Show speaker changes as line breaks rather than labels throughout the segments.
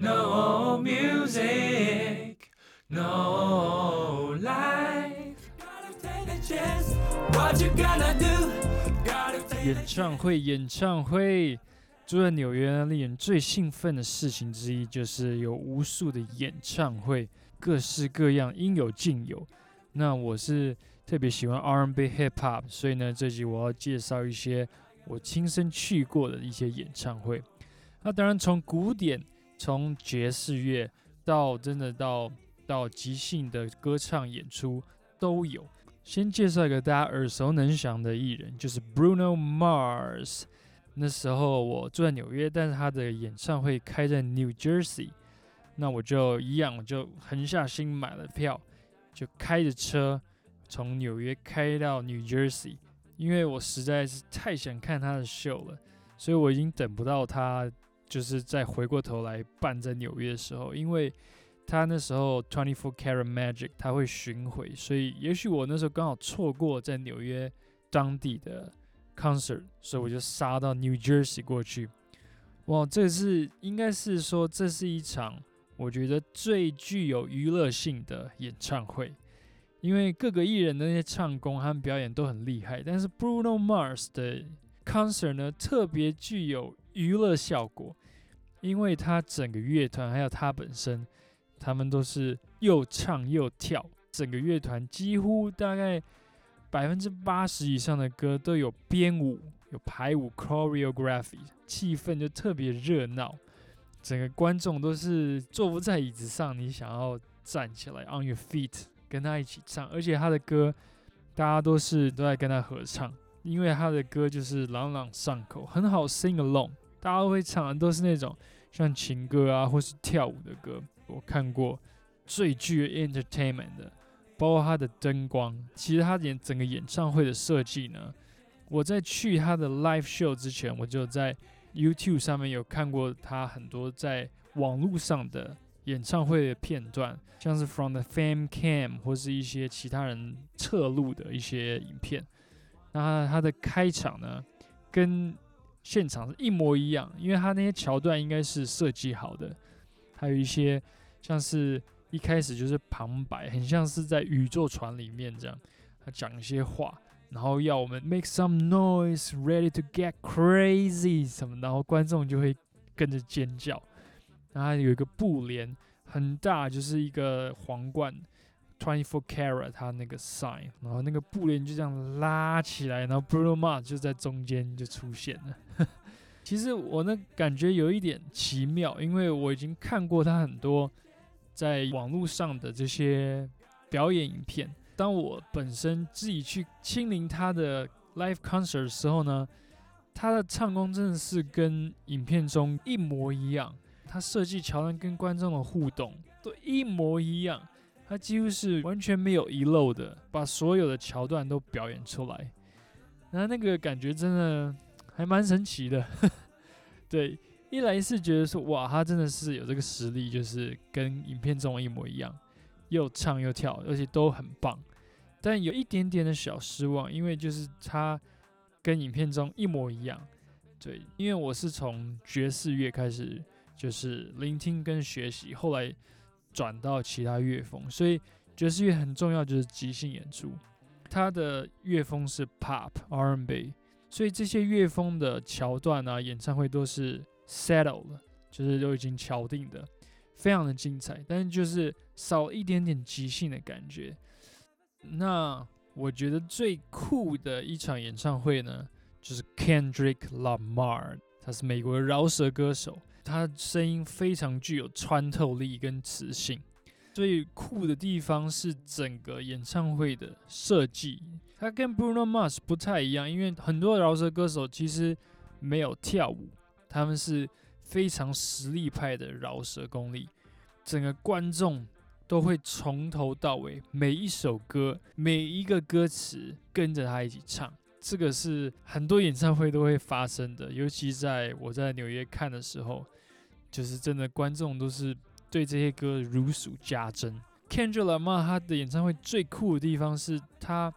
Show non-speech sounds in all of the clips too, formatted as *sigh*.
No music, no life.
演唱会，演唱会。住在纽约，令人最兴奋的事情之一就是有无数的演唱会，各式各样，应有尽有。那我是特别喜欢 R&B Hip Hop，所以呢，这集我要介绍一些我亲身去过的一些演唱会。那当然，从古典，从爵士乐到真的到到即兴的歌唱演出都有。先介绍一个大家耳熟能详的艺人，就是 Bruno Mars。那时候我住在纽约，但是他的演唱会开在 New Jersey，那我就一样，我就狠下心买了票，就开着车从纽约开到 New Jersey，因为我实在是太想看他的秀了，所以我已经等不到他就是再回过头来办在纽约的时候，因为他那时候 Twenty Four Carat Magic 他会巡回，所以也许我那时候刚好错过在纽约当地的。concert，所以我就杀到 New Jersey 过去。哇，这是应该是说这是一场我觉得最具有娱乐性的演唱会，因为各个艺人的那些唱功和表演都很厉害，但是 Bruno Mars 的 concert 呢特别具有娱乐效果，因为他整个乐团还有他本身，他们都是又唱又跳，整个乐团几乎大概。百分之八十以上的歌都有编舞、有排舞 （choreography），气氛就特别热闹。整个观众都是坐不在椅子上，你想要站起来 on your feet 跟他一起唱。而且他的歌，大家都是都在跟他合唱，因为他的歌就是朗朗上口，很好 sing along，大家都会唱的都是那种像情歌啊，或是跳舞的歌。我看过最具 entertainment 的。包括他的灯光，其实他演整个演唱会的设计呢，我在去他的 live show 之前，我就在 YouTube 上面有看过他很多在网络上的演唱会的片段，像是 From the Fame Cam 或是一些其他人侧录的一些影片。那他的开场呢，跟现场是一模一样，因为他那些桥段应该是设计好的，还有一些像是。一开始就是旁白，很像是在宇宙船里面这样，他讲一些话，然后要我们 make some noise, ready to get crazy 什么，然后观众就会跟着尖叫。然后有一个布帘很大，就是一个皇冠 twenty four carat 它那个 sign，然后那个布帘就这样拉起来，然后 Bruno Mars 就在中间就出现了。*laughs* 其实我那感觉有一点奇妙，因为我已经看过他很多。在网络上的这些表演影片，当我本身自己去亲临他的 live concert 的时候呢，他的唱功真的是跟影片中一模一样。他设计桥段跟观众的互动都一模一样，他几乎是完全没有遗漏的，把所有的桥段都表演出来。然后那个感觉真的还蛮神奇的，*laughs* 对。一来是觉得说，哇，他真的是有这个实力，就是跟影片中一模一样，又唱又跳，而且都很棒。但有一点点的小失望，因为就是他跟影片中一模一样。对，因为我是从爵士乐开始就是聆听跟学习，后来转到其他乐风，所以爵士乐很重要，就是即兴演出。他的乐风是 Pop R&B，所以这些乐风的桥段啊，演唱会都是。settled，，就是都已经敲定的，非常的精彩，但是就是少一点点即兴的感觉。那我觉得最酷的一场演唱会呢，就是 Kendrick Lamar，他是美国的饶舌歌手，他声音非常具有穿透力跟磁性。最酷的地方是整个演唱会的设计，他跟 Bruno Mars 不太一样，因为很多饶舌歌手其实没有跳舞。他们是非常实力派的饶舌功力，整个观众都会从头到尾每一首歌每一个歌词跟着他一起唱，这个是很多演唱会都会发生的，尤其在我在纽约看的时候，就是真的观众都是对这些歌如数家珍。Kendrick Lamar 他的演唱会最酷的地方是他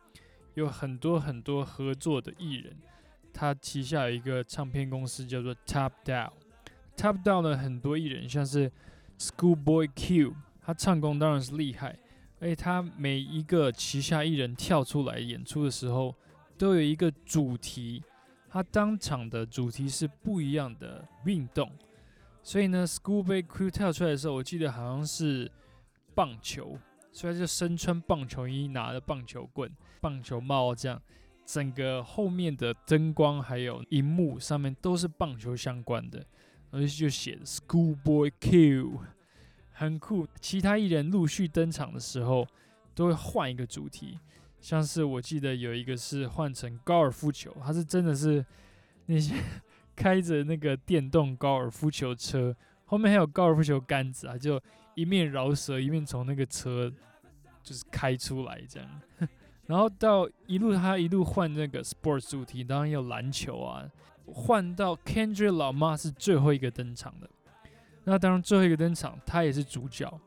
有很多很多合作的艺人。他旗下有一个唱片公司叫做 Top Down，，Top Down 呢很多艺人，像是 Schoolboy Q，他唱功当然是厉害，而且他每一个旗下艺人跳出来演出的时候，都有一个主题，他当场的主题是不一样的运动，所以呢，Schoolboy Q 跳出来的时候，我记得好像是棒球，所以他就身穿棒球衣，拿着棒球棍、棒球帽这样。整个后面的灯光还有荧幕上面都是棒球相关的，而且就写 Schoolboy Q，很酷。其他艺人陆续登场的时候，都会换一个主题，像是我记得有一个是换成高尔夫球，他是真的是那些开着那个电动高尔夫球车，后面还有高尔夫球杆子啊，就一面饶舌一面从那个车就是开出来这样。*laughs* 然后到一路他一路换那个 sports 主题，当然有篮球啊。换到 Kendrick 老妈是最后一个登场的，那当然最后一个登场，他也是主角，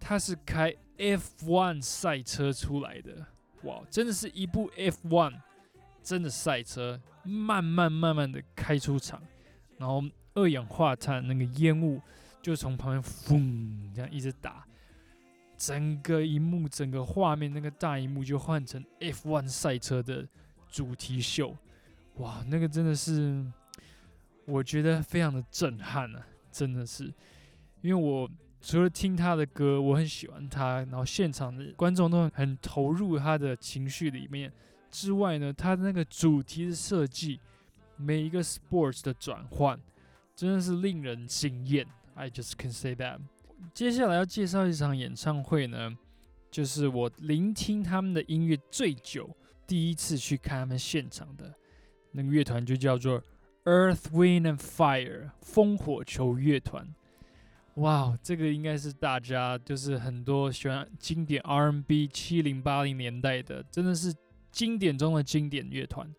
他是开 F1 赛车出来的，哇，真的是一部 F1 真的赛车，慢慢慢慢的开出场，然后二氧化碳那个烟雾就从旁边轰这样一直打。整个荧幕、整个画面，那个大荧幕就换成 F1 赛车的主题秀，哇，那个真的是我觉得非常的震撼啊！真的是，因为我除了听他的歌，我很喜欢他，然后现场的观众都很投入他的情绪里面之外呢，它的那个主题的设计，每一个 sports 的转换，真的是令人惊艳。I just can say that。接下来要介绍一场演唱会呢，就是我聆听他们的音乐最久，第一次去看他们现场的那个乐团就叫做 Earth, Wind and Fire 风火球乐团。哇，这个应该是大家就是很多喜欢经典 R&B 七零八零年代的，真的是经典中的经典乐团。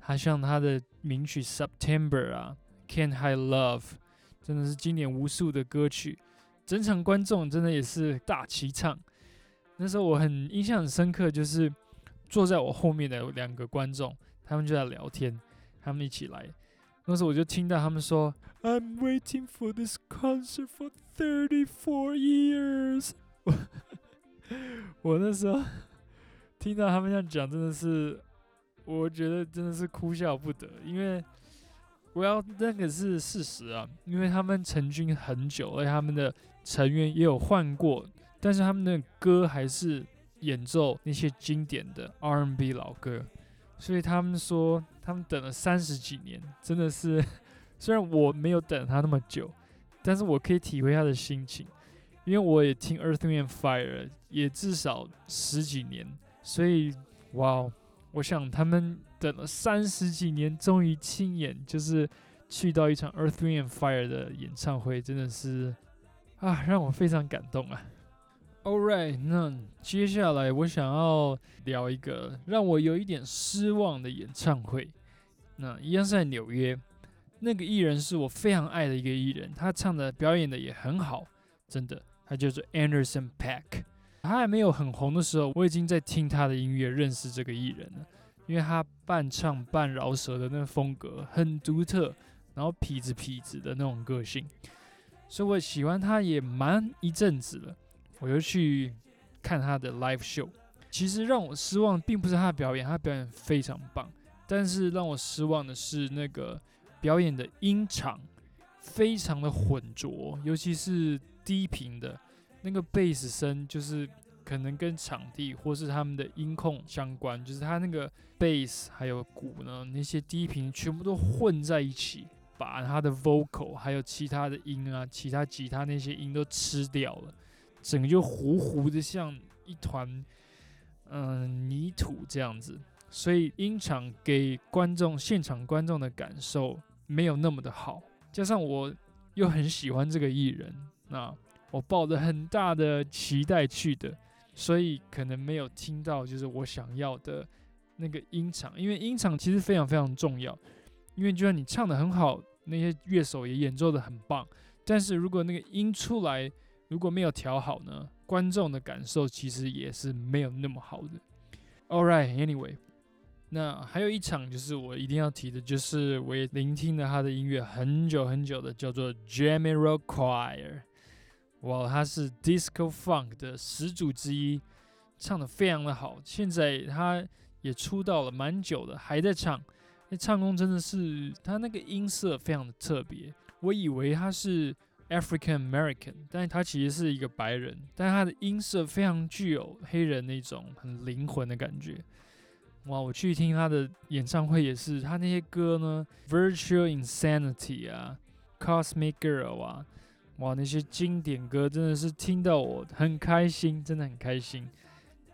还像他的名曲 September 啊，Can't Hide Love，真的是经典无数的歌曲。整场观众真的也是大齐唱，那时候我很印象很深刻，就是坐在我后面的两个观众，他们就在聊天，他们一起来，那时候我就听到他们说，I'm waiting for this concert for thirty four years。*laughs* 我 *laughs* 我那时候听到他们这样讲，真的是，我觉得真的是哭笑不得，因为我要那个是事实啊，因为他们成军很久，而且他们的。成员也有换过，但是他们的歌还是演奏那些经典的 R&B 老歌，所以他们说他们等了三十几年，真的是。*laughs* 虽然我没有等他那么久，但是我可以体会他的心情，因为我也听 Earthman Fire 也至少十几年，所以哇，我想他们等了三十几年，终于亲眼就是去到一场 Earth Wind Fire 的演唱会，真的是。啊，让我非常感动啊！All right，那接下来我想要聊一个让我有一点失望的演唱会。那一样是在纽约，那个艺人是我非常爱的一个艺人，他唱的表演的也很好，真的。他叫做 Anderson Pack。他还没有很红的时候，我已经在听他的音乐，认识这个艺人了，因为他半唱半饶舌的那个风格很独特，然后痞子痞子的那种个性。所以我喜欢他也蛮一阵子了，我就去看他的 live show。其实让我失望并不是他的表演，他表演非常棒，但是让我失望的是那个表演的音场非常的浑浊，尤其是低频的那个贝斯声，就是可能跟场地或是他们的音控相关，就是他那个贝斯还有鼓呢，那些低频全部都混在一起。把他的 vocal 还有其他的音啊，其他吉他那些音都吃掉了，整个就糊糊的，像一团嗯泥土这样子。所以音场给观众现场观众的感受没有那么的好。加上我又很喜欢这个艺人，那我抱着很大的期待去的，所以可能没有听到就是我想要的那个音场。因为音场其实非常非常重要，因为就算你唱的很好。那些乐手也演奏的很棒，但是如果那个音出来如果没有调好呢，观众的感受其实也是没有那么好的。All right, anyway，那还有一场就是我一定要提的，就是我也聆听了他的音乐很久很久的，叫做 Jamiroquai。哇，他是 Disco Funk 的始祖之一，唱的非常的好。现在他也出道了蛮久的，还在唱。那唱功真的是，他那个音色非常的特别。我以为他是 African American，但是他其实是一个白人，但他的音色非常具有黑人那种很灵魂的感觉。哇，我去听他的演唱会也是，他那些歌呢，Virtual Insanity 啊，Cosmic Girl 啊。哇，那些经典歌真的是听到我很开心，真的很开心。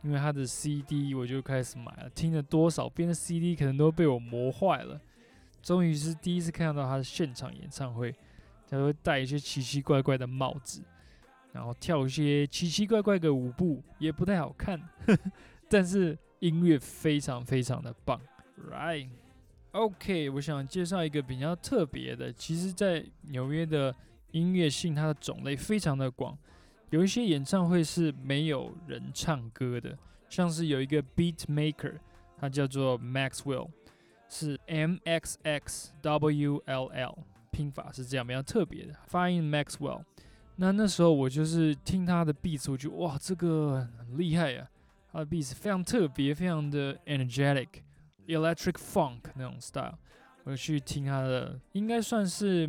因为他的 CD 我就开始买了，听了多少遍的 CD 可能都被我磨坏了。终于是第一次看到他的现场演唱会，他会戴一些奇奇怪怪的帽子，然后跳一些奇奇怪怪的舞步，也不太好看，*laughs* 但是音乐非常非常的棒。Right？OK，我想介绍一个比较特别的，其实在纽约的。音乐性它的种类非常的广，有一些演唱会是没有人唱歌的，像是有一个 beat maker，他叫做 Maxwell，是 M X X W L L，拼法是这样比较特别的，发音 Maxwell。那那时候我就是听他的 beat，我觉得哇，这个很厉害呀，他的 beats 非常特别，非常的 energetic，electric funk 那种 style，我去听他的，应该算是。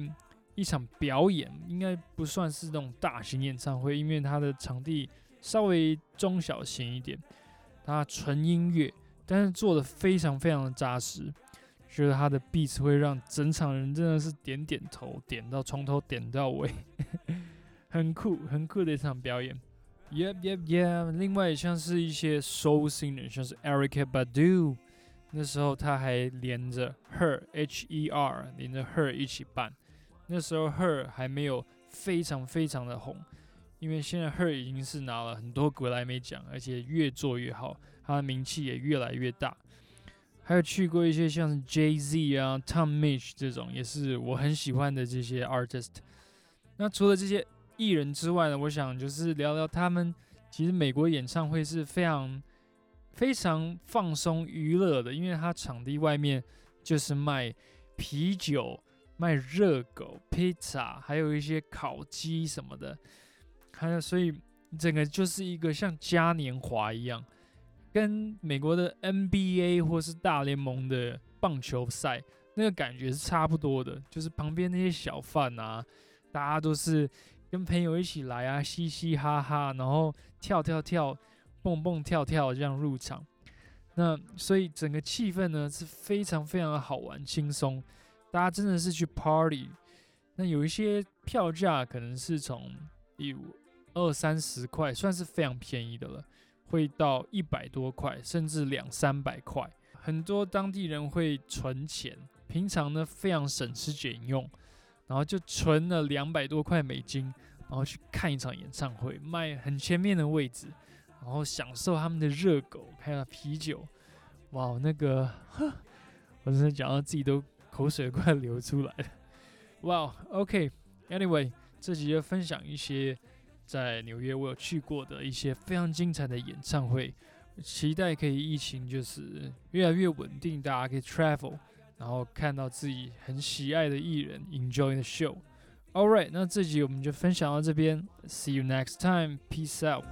一场表演应该不算是那种大型演唱会，因为它的场地稍微中小型一点，它纯音乐，但是做的非常非常的扎实，觉得他的 beat 会让整场人真的是点点头，点到从头点到尾，*laughs* 很酷很酷的一场表演。Yep yep yep。另外像是一些 soul singer，像是 Erica Badu，那时候他还连着 Her H E R 连着 Her 一起办。那时候 Her 还没有非常非常的红，因为现在 Her 已经是拿了很多格莱美奖，而且越做越好，他的名气也越来越大。还有去过一些像 Jay Z 啊、Tom Mitch 这种，也是我很喜欢的这些 artist。那除了这些艺人之外呢，我想就是聊聊他们。其实美国演唱会是非常非常放松娱乐的，因为他场地外面就是卖啤酒。卖热狗、披萨，还有一些烤鸡什么的，还有所以整个就是一个像嘉年华一样，跟美国的 NBA 或是大联盟的棒球赛那个感觉是差不多的。就是旁边那些小贩啊，大家都是跟朋友一起来啊，嘻嘻哈哈，然后跳跳跳、蹦蹦跳跳这样入场。那所以整个气氛呢是非常非常的好玩、轻松。大家真的是去 party，那有一些票价可能是从一二三十块，算是非常便宜的了，会到一百多块，甚至两三百块。很多当地人会存钱，平常呢非常省吃俭用，然后就存了两百多块美金，然后去看一场演唱会，卖很前面的位置，然后享受他们的热狗还有啤酒。哇，那个，我真的讲到自己都。口水快流出来了，哇，OK，Anyway，这集就分享一些在纽约我有去过的一些非常精彩的演唱会，期待可以疫情就是越来越稳定，大家可以 travel，然后看到自己很喜爱的艺人 enjoy the show。All right，那这集我们就分享到这边，See you next time，Peace out。